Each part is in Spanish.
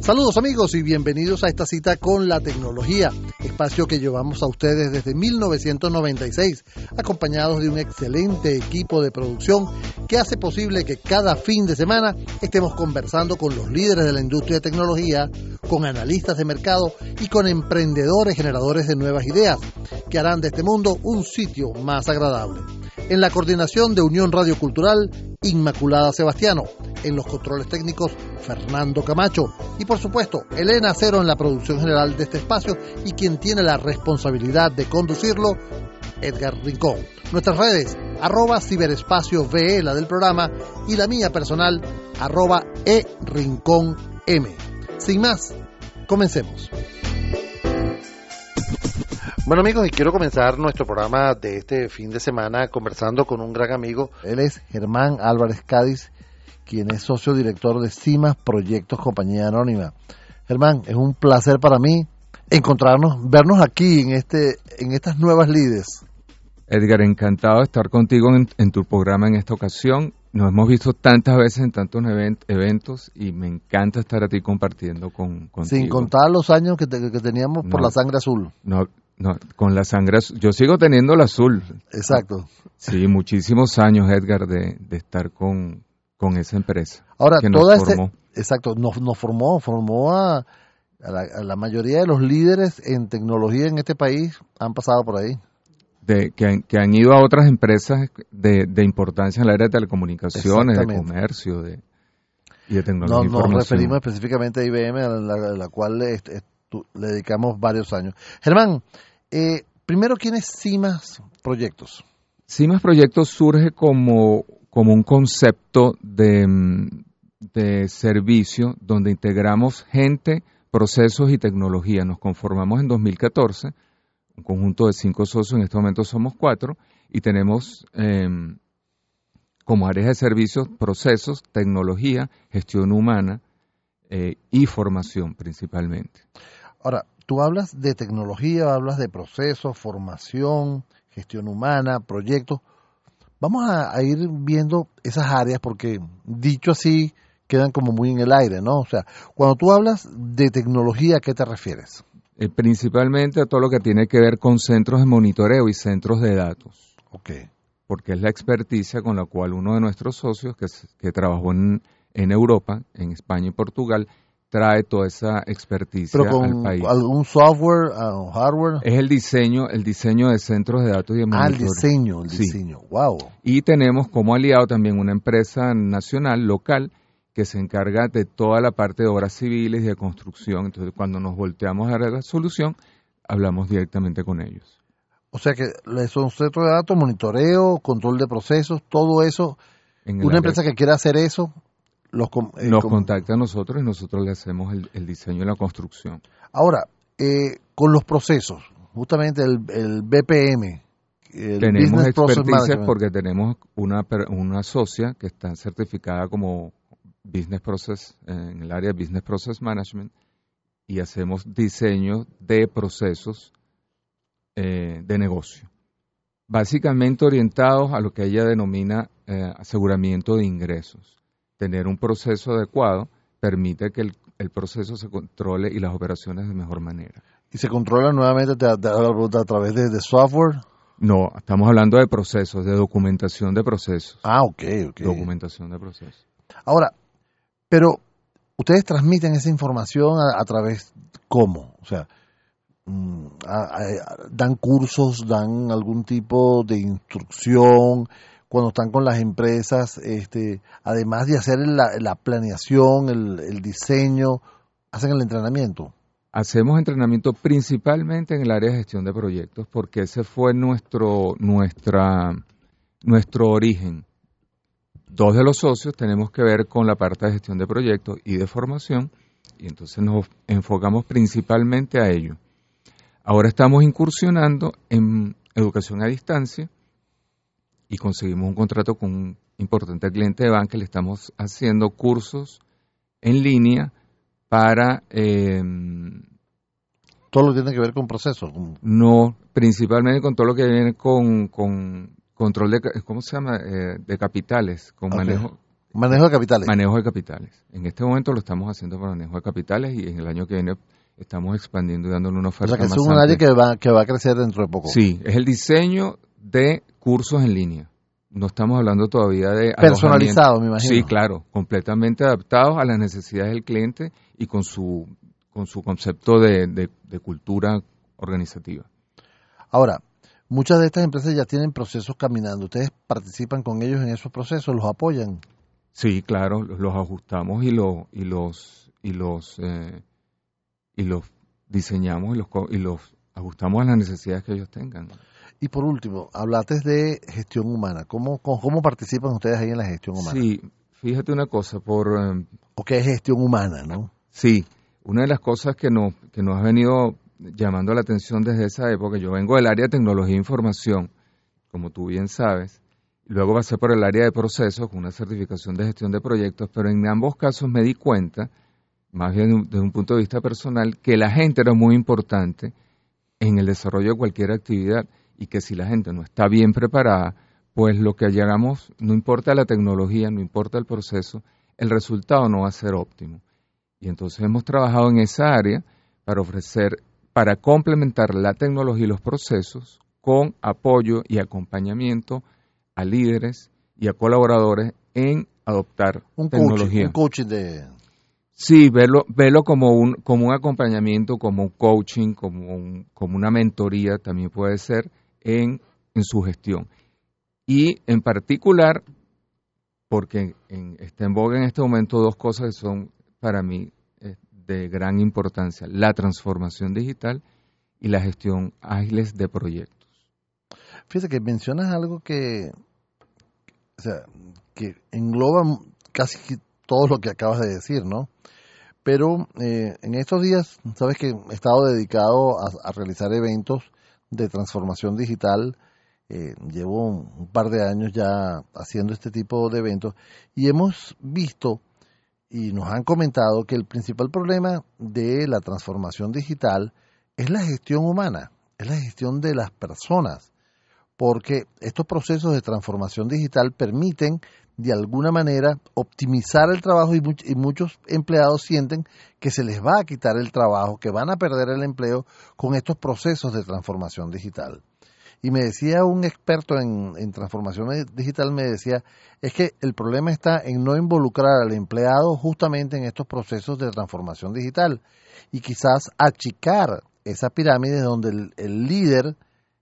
Saludos amigos y bienvenidos a esta cita con la tecnología, espacio que llevamos a ustedes desde 1996, acompañados de un excelente equipo de producción que hace posible que cada fin de semana estemos conversando con los líderes de la industria de tecnología, con analistas de mercado y con emprendedores generadores de nuevas ideas que harán de este mundo un sitio más agradable. En la coordinación de Unión Radio Cultural, Inmaculada Sebastiano. En los controles técnicos, Fernando Camacho. Y por supuesto, Elena Cero en la producción general de este espacio y quien tiene la responsabilidad de conducirlo, Edgar Rincón. Nuestras redes, arroba ciberespacio VE, la del programa, y la mía personal, arroba e rincón M. Sin más, comencemos. Bueno amigos, y quiero comenzar nuestro programa de este fin de semana conversando con un gran amigo. Él es Germán Álvarez Cádiz, quien es socio director de CIMAS Proyectos Compañía Anónima. Germán, es un placer para mí encontrarnos, vernos aquí en este, en estas nuevas lides. Edgar, encantado de estar contigo en, tu programa en esta ocasión. Nos hemos visto tantas veces en tantos eventos y me encanta estar aquí compartiendo con, contigo. Sin contar los años que, teníamos por la sangre azul. No, no, con la sangre azul. Yo sigo teniendo el azul. Exacto. Sí, muchísimos años, Edgar, de, de estar con, con, esa empresa. Ahora, toda este, exacto, nos, nos formó, formó a, la, mayoría de los líderes en tecnología en este país han pasado por ahí. De, que, han, que han ido a otras empresas de, de importancia en el área de telecomunicaciones, de comercio, de, y de tecnología. No, nos referimos específicamente a IBM, a la, cual le dedicamos varios años. Germán, eh, primero, ¿quién es CIMAS Proyectos? CIMAS Proyectos surge como, como un concepto de, de servicio donde integramos gente, procesos y tecnología. Nos conformamos en 2014, un conjunto de cinco socios, en este momento somos cuatro, y tenemos em, como áreas de servicios procesos, tecnología, gestión humana eh, y formación principalmente. Ahora, Tú hablas de tecnología, hablas de procesos, formación, gestión humana, proyectos. Vamos a, ir viendo esas áreas porque, dicho así, quedan como muy en el aire, ¿no? O sea, cuando tú hablas de tecnología, ¿a qué te refieres? Eh, principalmente a todo lo que tiene que ver con centros de monitoreo y centros de datos. Ok. Porque es la experticia con la cual uno de nuestros socios, que, que trabajó en, en Europa, en España y Portugal, trae toda esa experticia al país. ¿Algún software o hardware? Es el diseño, el diseño de centros de datos y de Ah, el diseño, el diseño, wow. Y tenemos como aliado también una empresa nacional, local, que se encarga de toda la parte de obras civiles y de construcción. Entonces, cuando nos volteamos a la solución, hablamos directamente con ellos. O sea que son centros de datos, monitoreo, control de procesos, todo eso. una empresa que quiera hacer eso eh, nos contacta a nosotros y nosotros le hacemos el, diseño y la construcción. Ahora, eh, con los procesos, justamente el, el BPM. tenemos experticias porque tenemos una, una socia que está certificada como Business Process, en el área de Business Process Management, y hacemos diseño de procesos eh, de negocio. Básicamente orientados a lo que ella denomina aseguramiento de ingresos tener un proceso adecuado permite que el, proceso se controle y las operaciones de mejor manera. ¿Y se controla nuevamente a, través de, software? No, estamos hablando de procesos, de documentación de procesos. Ah, ok, ok. Documentación de procesos. Ahora, pero ustedes transmiten esa información a, través, ¿cómo? O sea, mm, dan cursos, dan algún tipo de instrucción, cuando están con las empresas, este, además de hacer la, planeación, el, diseño, hacen el entrenamiento? Hacemos entrenamiento principalmente en el área de gestión de proyectos porque ese fue nuestro, nuestra, nuestro origen. Dos de los socios tenemos que ver con la parte de gestión de proyectos y de formación y entonces nos enfocamos principalmente a ello. Ahora estamos incursionando en educación a distancia y conseguimos un contrato con un importante cliente de banca. Le estamos haciendo cursos en línea para... Em, todo lo que tiene que ver con procesos. No, principalmente con todo lo que viene con, con control de, ¿cómo se llama? Eh, de capitales, con manejo, Manejo de capitales. Manejo de capitales. En este momento lo estamos haciendo para manejo de capitales y en el año que viene estamos expandiendo y dándole una oferta. O sea, que es un área que va, que va a crecer dentro de poco. Sí, es el diseño de cursos en línea. No estamos hablando todavía de... Personalizado, me imagino. Sí, claro, completamente adaptados a las necesidades del cliente y con su, con su concepto de, de cultura organizativa. Ahora, muchas de estas empresas ya tienen procesos caminando. ¿Ustedes participan con ellos en esos procesos? ¿Los apoyan? Sí, claro, los ajustamos y, lo, y los y los eh, y los diseñamos y los y los ajustamos a las necesidades que ellos tengan. Y por último, hablaste de gestión humana. ¿Cómo, cómo, participan ustedes ahí en la gestión humana? Sí, fíjate una cosa, por... ¿O qué es gestión humana, no? Sí, una de las cosas que nos, que nos ha venido llamando la atención desde esa época, yo vengo del área de tecnología e información, como tú bien sabes, Luego pasé por el área de procesos con una certificación de gestión de proyectos, pero en ambos casos me di cuenta, más bien desde un punto de vista personal, que la gente era muy importante en el desarrollo de cualquier actividad y que si la gente no está bien preparada, pues lo que llegamos, no importa la tecnología, no importa el proceso, el resultado no va a ser óptimo. Y entonces hemos trabajado en esa área para ofrecer, para complementar la tecnología y los procesos con apoyo y acompañamiento a líderes y a colaboradores en adoptar un tecnología. un coaching de... Sí, verlo, verlo como, un, como un acompañamiento, como un coaching, como, como una mentoría también puede ser en, su gestión. Y en particular, porque en, está en boga en este momento dos cosas que son para mí eh, de gran importancia, la transformación digital y la gestión ágiles de proyectos. Fíjate que mencionas algo que o sea, que engloba casi todo lo que acabas de decir, ¿no? Pero eh, en estos días, sabes que he estado dedicado a, realizar eventos de transformación digital. Eh, llevo un, par de años ya haciendo este tipo de eventos y hemos visto y nos han comentado que el principal problema de la transformación digital es la gestión humana, es la gestión de las personas porque estos procesos de transformación digital permiten de alguna manera optimizar el trabajo y, muchos empleados sienten que se les va a quitar el trabajo, que van a perder el empleo con estos procesos de transformación digital. Y me decía un experto en, transformación digital, me decía, es que el problema está en no involucrar al empleado justamente en estos procesos de transformación digital y quizás achicar esa pirámide donde el líder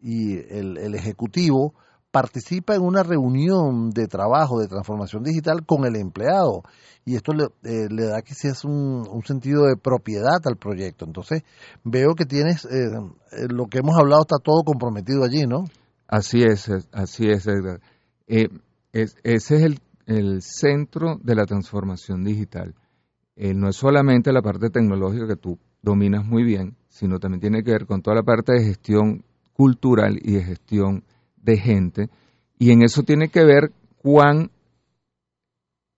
y el, Ejecutivo participa en una reunión de trabajo de transformación digital con el empleado y esto le, eh, le da quizás un, un sentido de propiedad al proyecto. Entonces veo que tienes, eh, eh, lo que hemos hablado está todo comprometido allí, ¿no? Así es, así es, Edgar. ese es el, el, centro de la transformación digital. no es solamente la parte tecnológica que tú dominas muy bien, sino también tiene que ver con toda la parte de gestión cultural y de gestión de gente. Y en eso tiene que ver cuán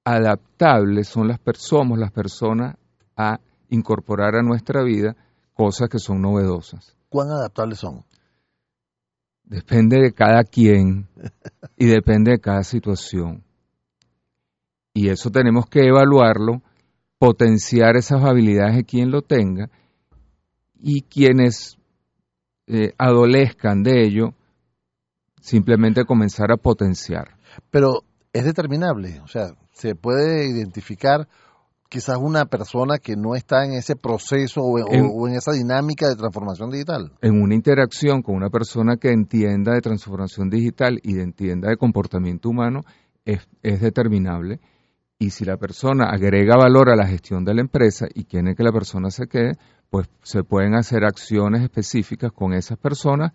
adaptables son las somos las personas a incorporar a nuestra vida cosas que son novedosas. ¿Cuán adaptables son? Depende de cada quien y depende de cada situación. Y eso tenemos que evaluarlo, potenciar esas habilidades de quien lo tenga y quienes eh, adolezcan de ello, simplemente comenzar a potenciar. Pero es determinable, o sea, se puede identificar quizás una persona que no está en ese proceso o en, esa dinámica de transformación digital. En una interacción con una persona que entienda de transformación digital y entienda de comportamiento humano, es, es determinable. Y si la persona agrega valor a la gestión de la empresa y quiere que la persona se quede, pues se pueden hacer acciones específicas con esas personas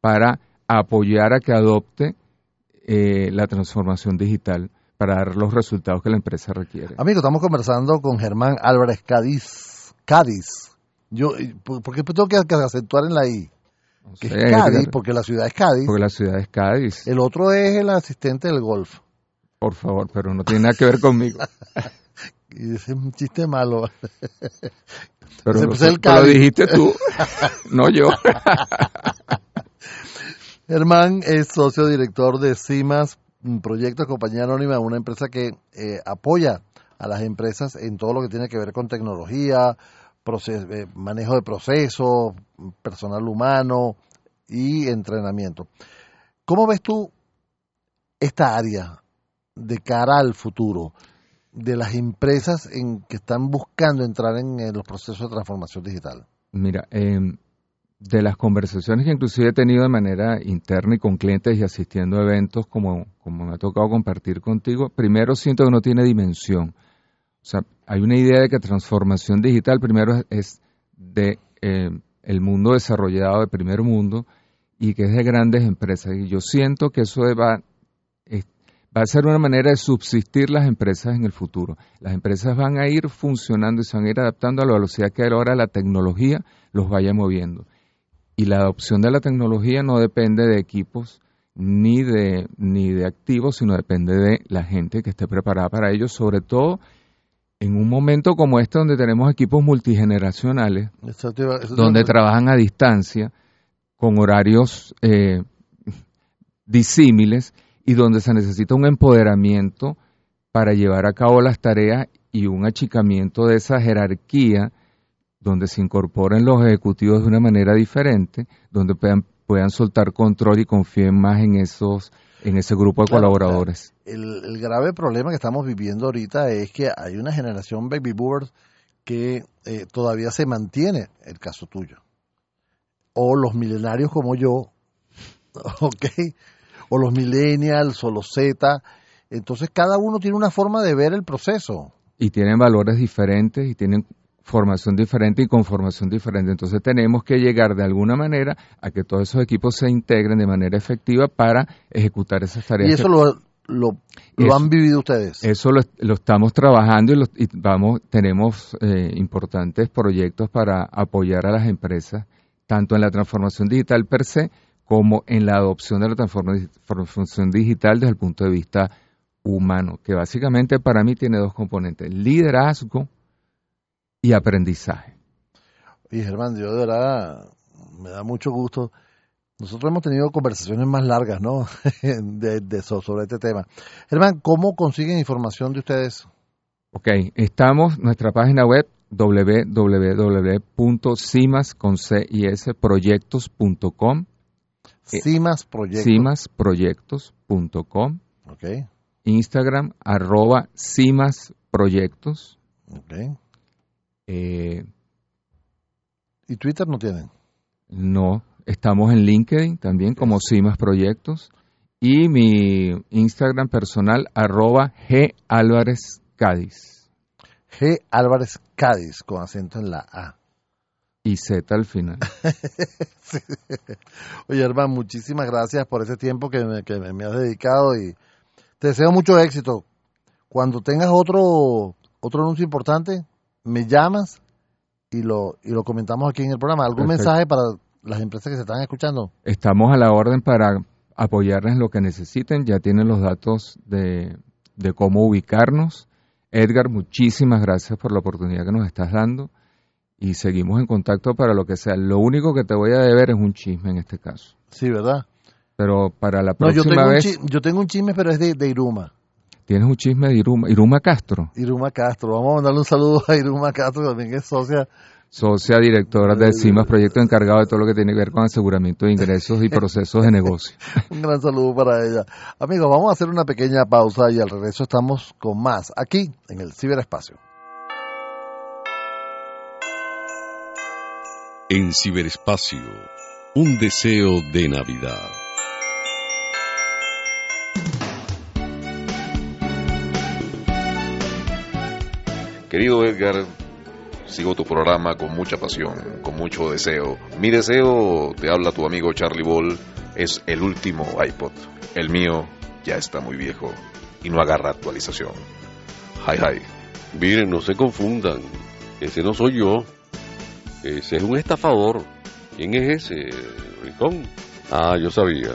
para apoyar a que adopte eh, la transformación digital para dar los resultados que la empresa requiere. Amigo, estamos conversando con Germán Álvarez Cádiz. Cádiz. Yo, ¿Por qué tengo que acentuar en la I? que es Cádiz, porque la ciudad es Cádiz. Porque la ciudad es Cádiz. El otro es el asistente del golf. Por favor, pero no tiene nada que ver conmigo. y es un chiste malo. Pero lo, dijiste tú, no yo. Germán es socio director de CIMAS Proyectos Compañía Anónima, una empresa que eh, apoya a las empresas en todo lo que tiene que ver con tecnología, eh, manejo de procesos, personal humano y entrenamiento. ¿Cómo ves tú esta área de cara al futuro de las empresas en que están buscando entrar en, los procesos de transformación digital? Mira, em, de las conversaciones que inclusive he tenido de manera interna y con clientes y asistiendo a eventos como, como me ha tocado compartir contigo, primero siento que no tiene dimensión. O sea, hay una idea de que transformación digital primero es de eh, el mundo desarrollado, de primer mundo, y que es de grandes empresas. Y yo siento que eso va, va a ser una manera de subsistir las empresas en el futuro. Las empresas van a ir funcionando y se van a ir adaptando a la velocidad que ahora la tecnología los vaya moviendo. Y la adopción de la tecnología no depende de equipos ni de, ni de activos, sino depende de la gente que esté preparada para ello, sobre todo en un momento como este donde tenemos equipos multigeneracionales, donde trabajan a distancia, con horarios eh, disímiles y donde se necesita un empoderamiento para llevar a cabo las tareas y un achicamiento de esa jerarquía donde se incorporen los ejecutivos de una manera diferente, donde puedan, puedan soltar control y confíen más en esos en ese grupo de colaboradores. El, grave problema que estamos viviendo ahorita es que hay una generación baby boomers que eh, todavía se mantiene, el caso tuyo, o los milenarios como yo, ¿ok? O los millennials o los Z. Entonces cada uno tiene una forma de ver el proceso. Y tienen valores diferentes y tienen formación diferente y con formación diferente. Entonces tenemos que llegar de alguna manera a que todos esos equipos se integren de manera efectiva para ejecutar esas tareas. ¿Y eso lo, lo, han vivido ustedes? Eso lo, estamos trabajando y, vamos tenemos eh, importantes proyectos para apoyar a las empresas, tanto en la transformación digital per se como en la adopción de la transformación digital desde el punto de vista humano, que básicamente para mí tiene dos componentes, liderazgo y aprendizaje. Y Germán, yo de verdad me da mucho gusto. Nosotros hemos tenido conversaciones más largas, ¿no? de, sobre este tema. Germán, ¿cómo consiguen información de ustedes? Ok, estamos, nuestra página web www.cimasproyectos.com Cimasproyectos. Ok. Instagram, arroba cimasproyectos. Ok. Eh, ¿Y Twitter no tienen? No, estamos en LinkedIn también como CIMAS Proyectos y mi Instagram personal arroba G Álvarez Cádiz. G Álvarez Cádiz con acento en la A. Y Z al final. Oye, hermano, muchísimas gracias por ese tiempo que me, que me has dedicado y te deseo mucho éxito. Cuando tengas otro, otro anuncio importante, me llamas y lo, y lo comentamos aquí en el programa. ¿Algún mensaje para las empresas que se están escuchando? Estamos a la orden para apoyarles en lo que necesiten. Ya tienen los datos de, de cómo ubicarnos. Edgar, muchísimas gracias por la oportunidad que nos estás dando y seguimos en contacto para lo que sea. Lo único que te voy a deber es un chisme en este caso. Sí, ¿verdad? Pero para la próxima vez... yo tengo un chisme, pero es de, de Iruma. Tienes un chisme de Iruma, Iruma Castro. Iruma Castro. Vamos a mandarle un saludo a Iruma Castro, que también es socia. Socia directora de CIMAS, proyecto encargado de todo lo que tiene que ver con aseguramiento de ingresos y procesos de negocio. un gran saludo para ella. Amigos, vamos a hacer una pequeña pausa y al regreso estamos con más aquí en el ciberespacio. En ciberespacio, un deseo de Navidad. Querido Edgar, sigo tu programa con mucha pasión, con mucho deseo. Mi deseo, te habla tu amigo Charlie Ball, es el último iPod. El mío ya está muy viejo y no agarra actualización. Hi, hi. Miren, no se confundan. Ese no soy yo. Ese es un estafador. ¿Quién es ese, Ricón? Ah, yo sabía.